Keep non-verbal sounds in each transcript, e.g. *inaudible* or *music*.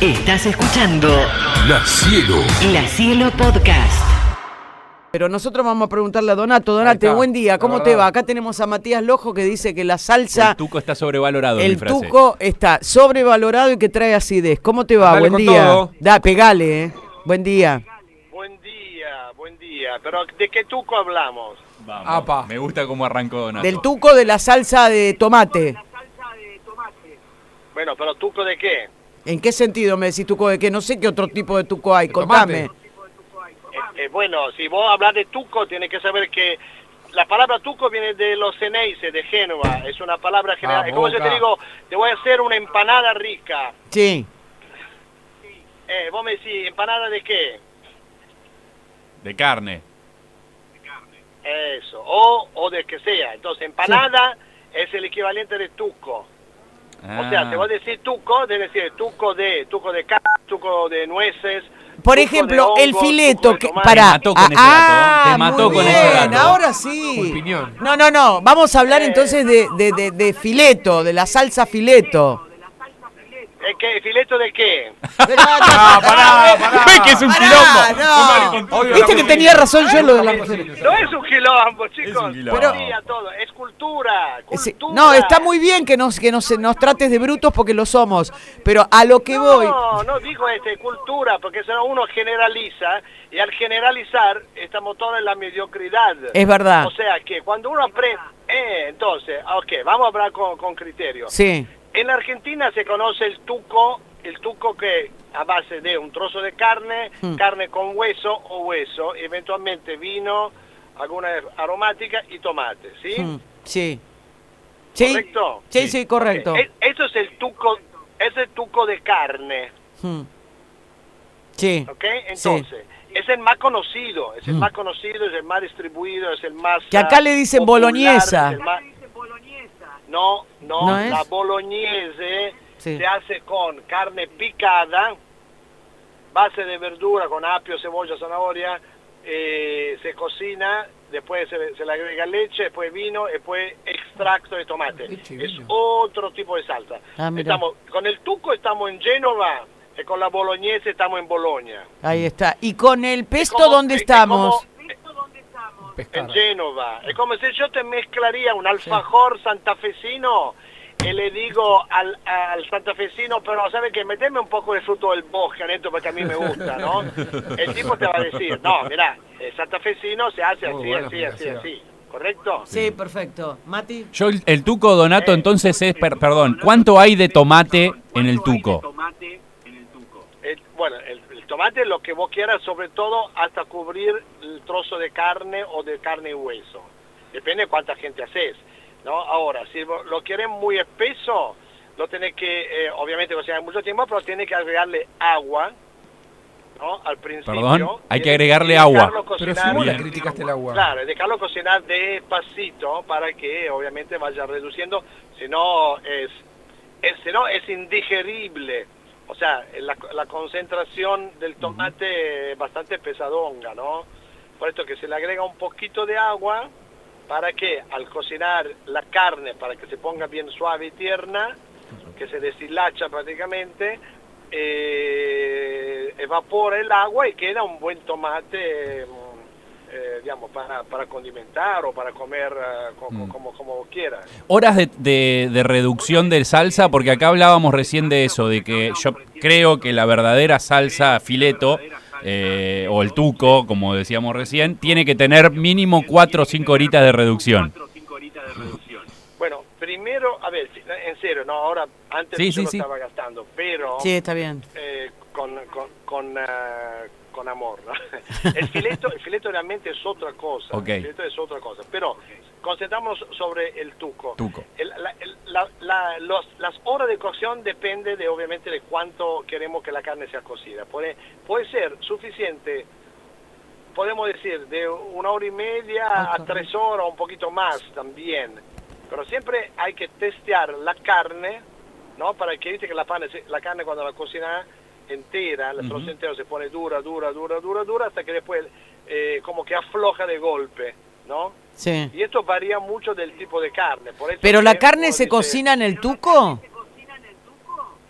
Estás escuchando La Cielo. La Cielo Podcast. Pero nosotros vamos a preguntarle a Donato. Donate, buen día, ¿cómo te va? Acá tenemos a Matías Lojo que dice que la salsa, El tuco está sobrevalorado. mi el frase. tuco está sobrevalorado y que trae acidez. ¿Cómo te va? Dale buen con día. todo. Da, pegale, ¿eh? Buen día. Buen día, buen día. Pero ¿de qué tuco hablamos? Vamos. Apa. Me gusta cómo arrancó Donato. Del tuco de la salsa de tomate. Bueno, pero tuco de qué? ¿En qué sentido me decís tuco de qué? No sé qué otro tipo de tuco hay. Contame. Eh, eh, bueno, si vos hablas de tuco, tienes que saber que la palabra tuco viene de los ceneices, de Génova. Es una palabra general. Ah, es como yo te digo, te voy a hacer una empanada rica. Sí. Eh, vos me decís, ¿empanada de qué? De carne. Eso. O, o de que sea. Entonces, empanada es el equivalente de tuco. O sea, Ah. te voy a decir tuco, debe decir tuco de, tuco de carne, tuco de nueces. Por ejemplo, de el fileto de que para Te mató con ese dato, te mató Ah, muy con ese bien, dato. ahora sí. No, no, no. Vamos a hablar Eh. entonces de, de, de, de fileto, de la salsa fileto. ¿Eh, qué, ¿Fileto de qué? Ah, pará, pará. Ve que es un quilombo. No. Viste la que tenía razón yo lo de la No es un quilombo, chicos. un quilombo. Pero sí, a todo. Es cultura, cultura. No, está muy bien que nos que nos, nos trates de brutos porque lo somos, pero a lo que voy, No, no digo este, cultura, porque uno generaliza, y al generalizar estamos todos en la mediocridad. es verdad. O sea que cuando uno aprende... Eh, entonces, ok, vamos a hablar con, con criterio. Sí, En Argentina se conoce el tuco, el tuco que a base de un trozo de carne, Mm. carne con hueso o hueso, eventualmente vino, alguna aromática y tomate, ¿sí? mm, sí. Sí. ¿Correcto? Sí, sí, correcto. E- Eso es el tuco, es el tuco de carne, Mm. Sí. ¿ok? Entonces, es el más conocido, es el Mm. más conocido, es el más distribuido, es el más... Que acá le dicen popular, boloñesa. No, no, ¿No la boloñese Sí. se hace con carne picada, base de verdura con apio, cebolla, zanahoria, eh, se cocina, después se, se le agrega leche, después vino, después extracto de tomate. Es otro tipo de salsa. Ah, estamos, con el tuco estamos en Génova y con la boloñese estamos en Boloña. Ahí está. ¿Y con el pesto como- dónde es- es estamos? como- en Génova. Es como si yo te mezclaría un alfajor santafesino y le digo al, al santafesino, pero ¿sabe qué? Meteme un poco de fruto del bosque adentro porque a mí me gusta, ¿no? El tipo te va a decir, no, mira, el santafesino se hace así, así, así, así. ¿Correcto? Sí, perfecto. Mati. Yo, el, el tuco Donato, entonces es, per- perdón, ¿cuánto hay de tomate en el tuco? El- bueno, el, el tomate lo que vos quieras, sobre todo hasta cubrir el trozo de carne o de carne y hueso. Depende de cuánta gente haces. ¿No? Ahora, si lo quieres muy espeso, lo tenés que, eh, obviamente, cocinar mucho tiempo, pero tienes que agregarle agua. ¿no? Al principio. Perdón, hay que agregarle agua. Pero si la Bien. criticaste el agua. Claro, dejarlo cocinar despacito para que obviamente vaya reduciendo, si no es, es, si no es indigerible. O sea, la, la concentración del tomate es bastante pesadonga, ¿no? Por esto que se le agrega un poquito de agua para que al cocinar la carne, para que se ponga bien suave y tierna, que se deshilacha prácticamente, eh, evapora el agua y queda un buen tomate, mm, eh, digamos, para, para condimentar o para comer eh, co- co- Mm. como, como quieras. Horas de, de- de reducción del salsa, porque acá hablábamos recién de eso, de que yo creo que la verdadera salsa fileto, eh, o el tuco, como decíamos recién, tiene que tener mínimo 4 o 5 horitas de reducción. Bueno, primero, a ver, si- en serio, no, ahora antes Sí, yo sí, lo sí. estaba gastando, pero Sí, está bien. eh, con, con, con, ah, con amor, ¿no? *laughs* El fileto, el fileto realmente es otra cosa, Ok. el fileto es otra cosa, pero concentramos sobre el tuco. Tuco. El- la- el- la- la- los- las horas de cocción depende de obviamente de cuánto queremos que la carne sea cocida. Puede, puede ser suficiente, podemos decir, de una hora y media a tres horas, un poquito más también. Pero siempre hay que testear la carne, ¿no? Para que viste que la, pane- la carne cuando la cocina entera, el trozo entero se pone dura, dura, dura, dura, dura, hasta que después eh, como que afloja de golpe, ¿no? Sí. Y esto varía mucho del tipo de carne. Por eso Pero la carne se dice- cocina en el tuco.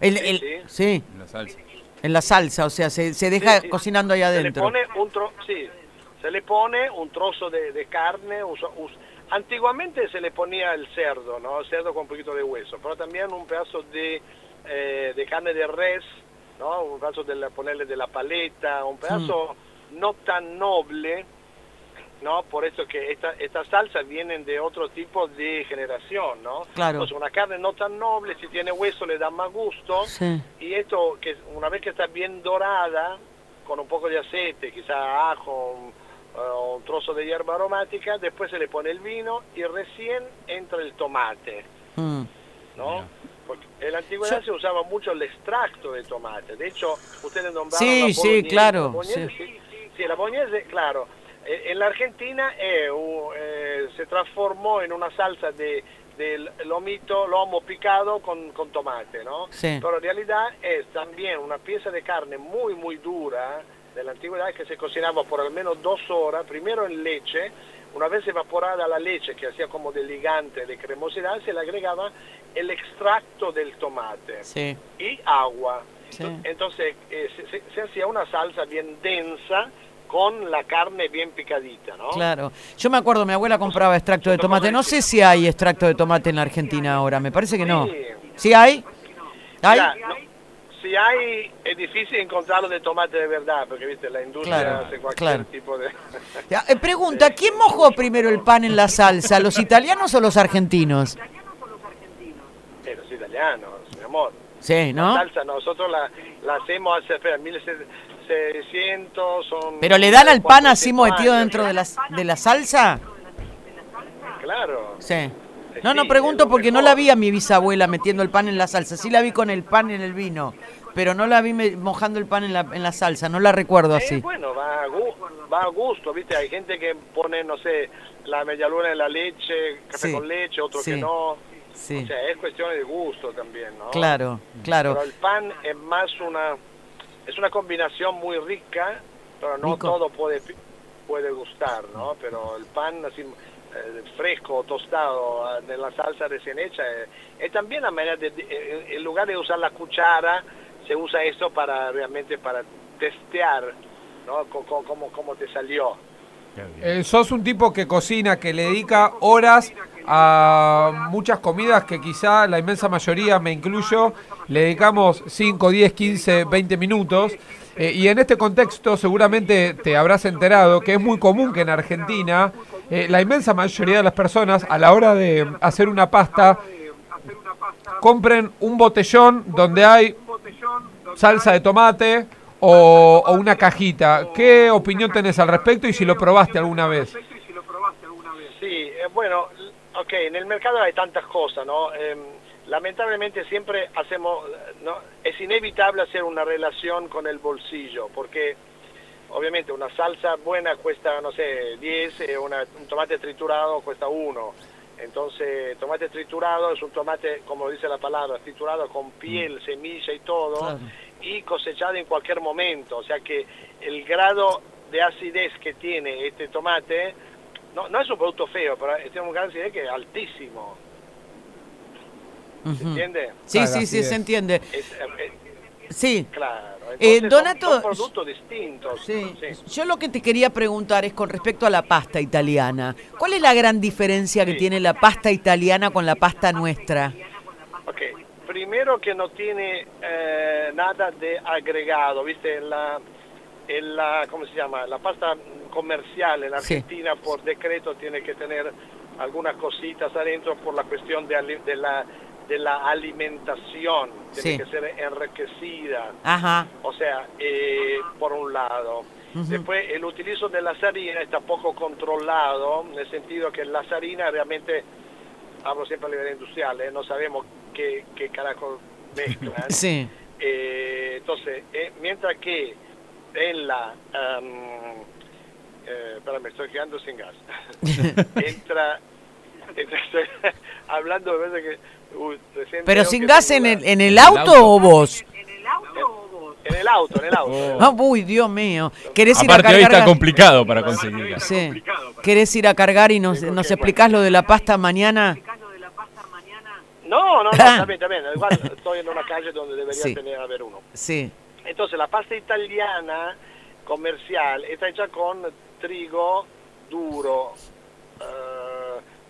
El, el, Sí, sí. La salsa. En la salsa, o sea, se, se deja Sí, sí. cocinando ahí Se le adentro. pone un tro- sí, se le pone un trozo de, de carne. usa- us- antiguamente se le ponía el cerdo, ¿no? El cerdo con un poquito de hueso, pero también un pedazo de, eh, de carne de res, ¿no? Un pedazo de la, ponerle de la paleta, un pedazo no tan noble, ¿no? Por eso que esta- estas salsas vienen de otro tipo de generación, ¿no? Claro. Entonces, una carne no tan noble, si tiene hueso le da más gusto. Sí. Y esto, que una vez que está bien dorada, con un poco de aceite, quizá ajo, un, eh, un trozo de hierba aromática, después se le pone el vino y recién entra el tomate, Mm. ¿no? Porque en la antigüedad Yo- se usaba mucho el extracto de tomate. De hecho, ustedes nombraron Sí, la sí, claro, La sí. sí. Sí, la boloñesa, claro. Eh, En la Argentina eh, eh, se transformó en una salsa de, de lomito, lomo picado con, con tomate, ¿no? Sí. Pero en realidad es también una pieza de carne muy, muy dura de la antigüedad que se cocinaba por al menos dos horas, primero en leche, una vez evaporada la leche que hacía como de ligante, de cremosidad, se le agregaba el extracto del tomate Sí. y agua. Sí. Entonces eh, se, se- se hacía una salsa bien densa con la carne bien picadita, ¿no? Claro. Yo me acuerdo, mi abuela compraba extracto de tomate. No sé si hay extracto de tomate en la Argentina ahora. Me parece que no. Sí. ¿Sí hay? ¿Hay? Ya, no, si hay, es difícil encontrarlo de tomate de verdad, porque viste, la industria Claro, hace cualquier claro. tipo de... Ya, eh, pregunta, ¿quién mojó primero el pan en la salsa? ¿Los italianos o los argentinos? Eh, los italianos, mi amor. Sí, La ¿no? salsa nosotros la, la hacemos hace, espera, 1600, son... ¿Pero le dan al pan así 400 metido dentro de la, de la salsa? Claro. Sí. No, no pregunto porque no la vi a mi bisabuela metiendo el pan en la salsa. Sí la vi con el pan en el vino, pero no la vi mojando el pan en la, en la salsa. No la recuerdo Eh, así. bueno, va a, va a gusto, ¿viste? Hay gente que pone, no sé, la medialuna en la leche, café Sí, con leche, otros sí, que no. Sí, O sea, es cuestión de gusto también, ¿no? claro, claro. Pero el pan es más una... Es una combinación muy rica, pero no Rico. todo puede, puede gustar, ¿no? Pero el pan así eh, fresco, tostado, ah, de la salsa recién hecha, eh, es también la manera de, eh, en lugar de usar la cuchara, se usa esto para realmente para testear, ¿no? Co- co- Cómo, cómo te salió. Eh, sos un tipo que cocina, que le dedica horas a muchas comidas que quizá la inmensa mayoría, me incluyo, le dedicamos 5, 10, 15, 20 minutos. Eh, y en este contexto seguramente te habrás enterado que es muy común que en Argentina eh, la inmensa mayoría de las personas a la hora de hacer una pasta compren un botellón donde hay salsa de tomate o, o una cajita. ¿Qué opinión tenés al respecto y si lo probaste alguna vez? Sí, eh, bueno, ok, en el mercado hay tantas cosas, ¿no? Em, lamentablemente siempre hacemos, eh, ¿no? Es inevitable hacer una relación con el bolsillo, porque obviamente una salsa buena cuesta, no sé, 10, eh, una- un tomate triturado cuesta 1. Entonces, tomate triturado es un tomate, como dice la palabra, triturado con piel, semilla y todo, Claro. y cosechado en cualquier momento. O sea que el grado de acidez que tiene este tomate, no, no es un producto feo, pero tiene un grado de acidez que es altísimo. ¿Se entiende? Sí, Claro, sí, sí, es. se entiende. Es- eh, eh, Sí. claro. Eh, Entonces, Donato, son, productos distintos. Sí. Sí. Yo lo que te quería preguntar es con respecto a la pasta italiana. ¿Cuál es la gran diferencia que Sí. tiene la pasta italiana con la pasta nuestra? Ok, primero que no tiene eh, nada de agregado, viste, en la, en la, ¿cómo se llama? La pasta comercial en. Argentina por decreto tiene que tener algunas cositas adentro por la cuestión de, de la de la alimentación, tiene que ser enriquecida, Ajá. o sea, eh, por un lado. Después, el utilizo de las harinas está poco controlado, en el sentido que las harinas realmente, hablo siempre a nivel industrial, ¿eh? no sabemos qué, qué carajo mezclan. *laughs* Sí. Eh, entonces, eh, mientras que en la... am, eh, espera, me estoy quedando sin gas. *laughs* entra, *laughs* hablando de que... Pero sin que gas en la- el, en el auto o vos? en el auto, en el auto. Oh. Ah, uy, Dios mío. ¿Querés ir a Aparte hoy cargar? está complicado para conseguir. Sí. ¿Querés ir a cargar y nos, Sí, nos explicás lo de la pasta mañana? No, No, no, *laughs* está bien. Igual estoy en una calle donde debería Sí. tener haber uno. Sí. Entonces la pasta italiana comercial está hecha con trigo duro. eh,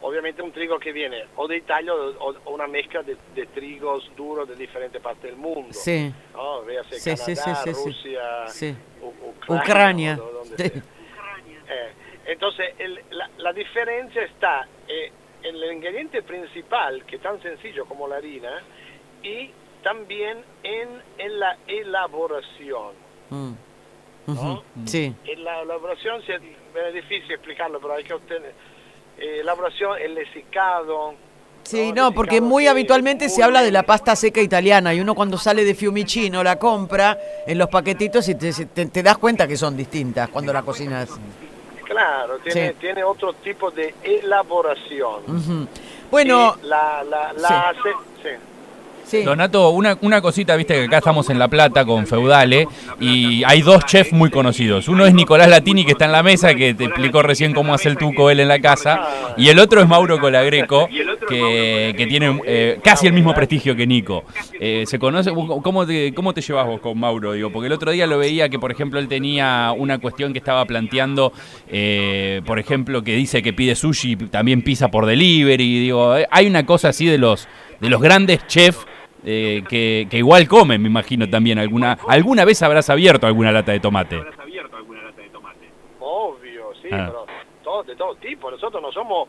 obviamente un trigo que viene o de Italia o, o una mezcla de, de trigos duros de diferentes partes del mundo. Sí. ¿no? Véase Sí, Canadá, sí, sí, sí. Rusia, Ucrania. o donde Sí. sea. Eh, entonces, el- la, la diferencia está eh, en el ingrediente principal, que es tan sencillo como la harina, y también en, en la elaboración. Mm. Sí. En la elaboración es difícil explicarlo, pero hay que obtener. Eh, elaboración, el lesicado. Sí, no, porque muy habitualmente se habla de la pasta seca italiana y uno cuando sale de Fiumicino la compra en los paquetitos y te, te- te das cuenta que son distintas cuando la cocinas. Claro, tiene, Sí. tiene otro tipo de elaboración. Bueno, Y la, la, la sí. hace. sí. Donato, una, una cosita, viste que acá estamos en La Plata con Feudale y hay dos chefs muy conocidos. Uno es Nicolás Latini, que está en la mesa, que te explicó recién cómo hace el tuco él en la casa. Y el otro es Mauro Colagreco, que, que tiene eh, casi el mismo prestigio que Nico. Eh, ¿Se conoce? ¿Cómo te, ¿Cómo te llevas vos con Mauro? Digo, porque el otro día lo veía que, por ejemplo, él tenía una cuestión que estaba planteando, eh, por ejemplo, que dice que pide sushi, también pisa por delivery. Digo, hay una cosa así de los, de los grandes chefs eh, que, que igual comen, me imagino también. alguna ¿Alguna vez habrás abierto alguna lata de tomate? Obvio, sí, Ah. pero todo, de todo tipo. Nosotros no somos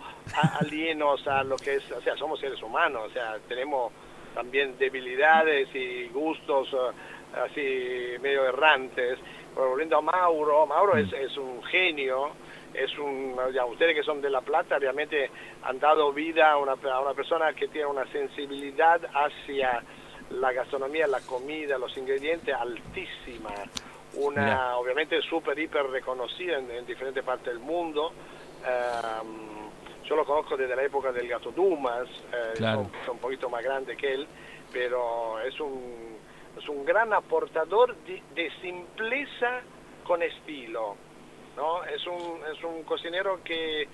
alienos a lo que es, o sea, somos seres humanos, o sea, tenemos también debilidades y gustos eh, así medio errantes. Pero volviendo a Mauro, Mauro es, es un genio, es un, ya, ustedes que son de La Plata realmente han dado vida a una, a una persona que tiene una sensibilidad hacia la gastronomía, la comida, los ingredientes altísima una obviamente súper hiper reconocida en, en diferentes partes del mundo. Yo lo conozco desde la época del gato Dumas, eh, Claro. un poquito más grande que él, pero es un, es un gran aportador de, de simpleza con estilo. ¿No? Es, un, es un cocinero que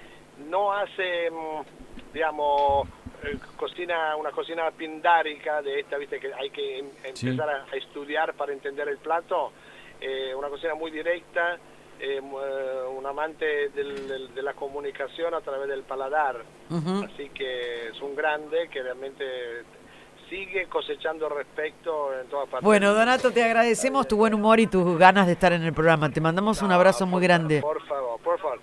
no hace, mm, digamos, eh, cocina, una cocina pindárica de esta, viste, que hay que em- Sí. empezar a, a estudiar para entender el plato. Eh, una cocina muy directa, eh, un amante del- del- de la comunicación a través del paladar. Así que es un grande que realmente sigue cosechando respeto en todas partes. Bueno. Donato, te agradecemos tu buen humor y tus ganas de estar en el programa. Te mandamos un abrazo muy grande. Por favor, por favor.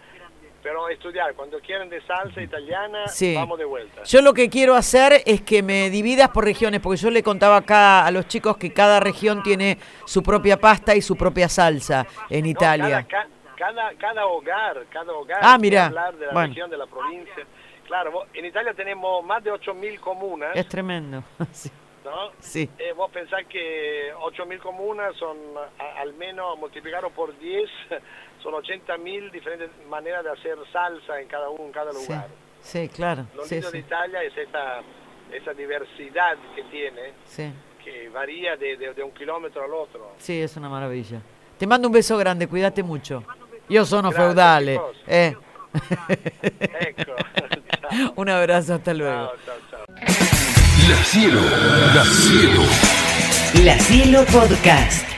Pero estudiar, cuando quieran de salsa italiana, Sí. vamos de vuelta. Yo lo que quiero hacer es que me dividas por regiones, porque yo le contaba acá a los chicos que cada región tiene su propia pasta y su propia salsa en No, Italia. Cada, ca- cada, cada hogar, cada hogar. Ah, mirá, hablar de la bueno. región, de la provincia. Claro, vos- en Italia tenemos más de 8.000 comunas, Es tremendo. *laughs* Sí. ¿no? Sí. Eh, vos pensás que 8.000 comunas son a- al menos multiplicado por 10, *laughs* son 80.000 diferentes maneras de hacer salsa en cada uno, en cada lugar. sí, claro. Lo lindo de Italia es esa, esa diversidad que tiene, sí. que varía de, de- de un kilómetro al otro. Sí, es una maravilla. Te mando un beso grande, cuídate mucho. Io sono Gracias, feudale. chicos. Eh. Ecco. *laughs* Un abrazo, hasta luego. Ciao, ciao, ciao. La Cielo, La Cielo. La Cielo Podcast.